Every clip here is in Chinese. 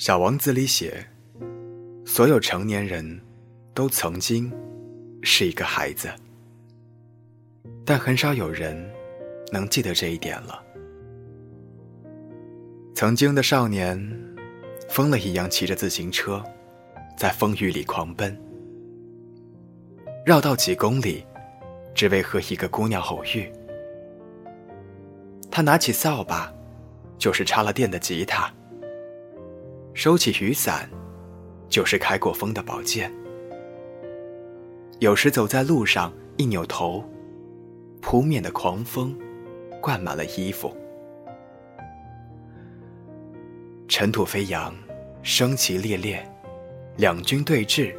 小王子里写，所有成年人都曾经是一个孩子，但很少有人能记得这一点了。曾经的少年，疯了一样骑着自行车，在风雨里狂奔，绕道几公里，只为和一个姑娘偶遇。他拿起扫把，就是插了电的吉他。收起雨伞，就是开过风的宝剑。有时走在路上，一扭头，扑面的狂风灌满了衣服。尘土飞扬，声旗猎猎，两军对峙，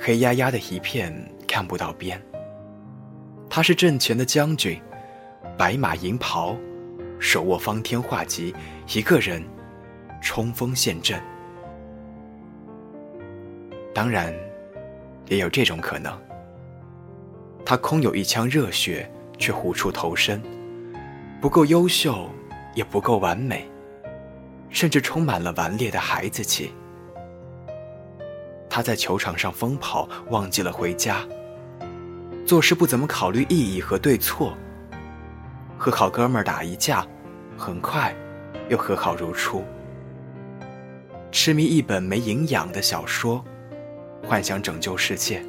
黑压压的一片，看不到边。他是阵前的将军，白马银袍，手握方天画戟，一个人。冲锋陷阵，当然，也有这种可能。他空有一腔热血，却无处投身，不够优秀，也不够完美，甚至充满了顽劣的孩子气。他在球场上疯跑，忘记了回家，做事不怎么考虑意义和对错，和好哥们儿打一架，很快又和好如初。痴迷一本没营养的小说，幻想拯救世界。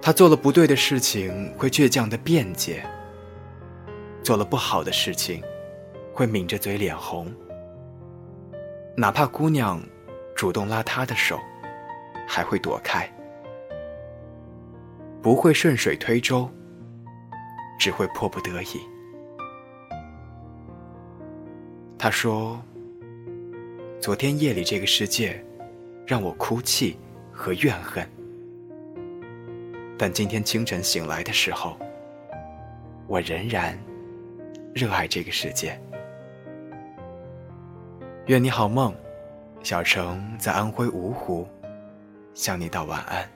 他做了不对的事情，会倔强的辩解；做了不好的事情，会抿着嘴脸红。哪怕姑娘主动拉他的手，还会躲开。不会顺水推舟，只会迫不得已。他说。昨天夜里，这个世界让我哭泣和怨恨，但今天清晨醒来的时候，我仍然热爱这个世界。愿你好梦，小城在安徽芜湖向你道晚安。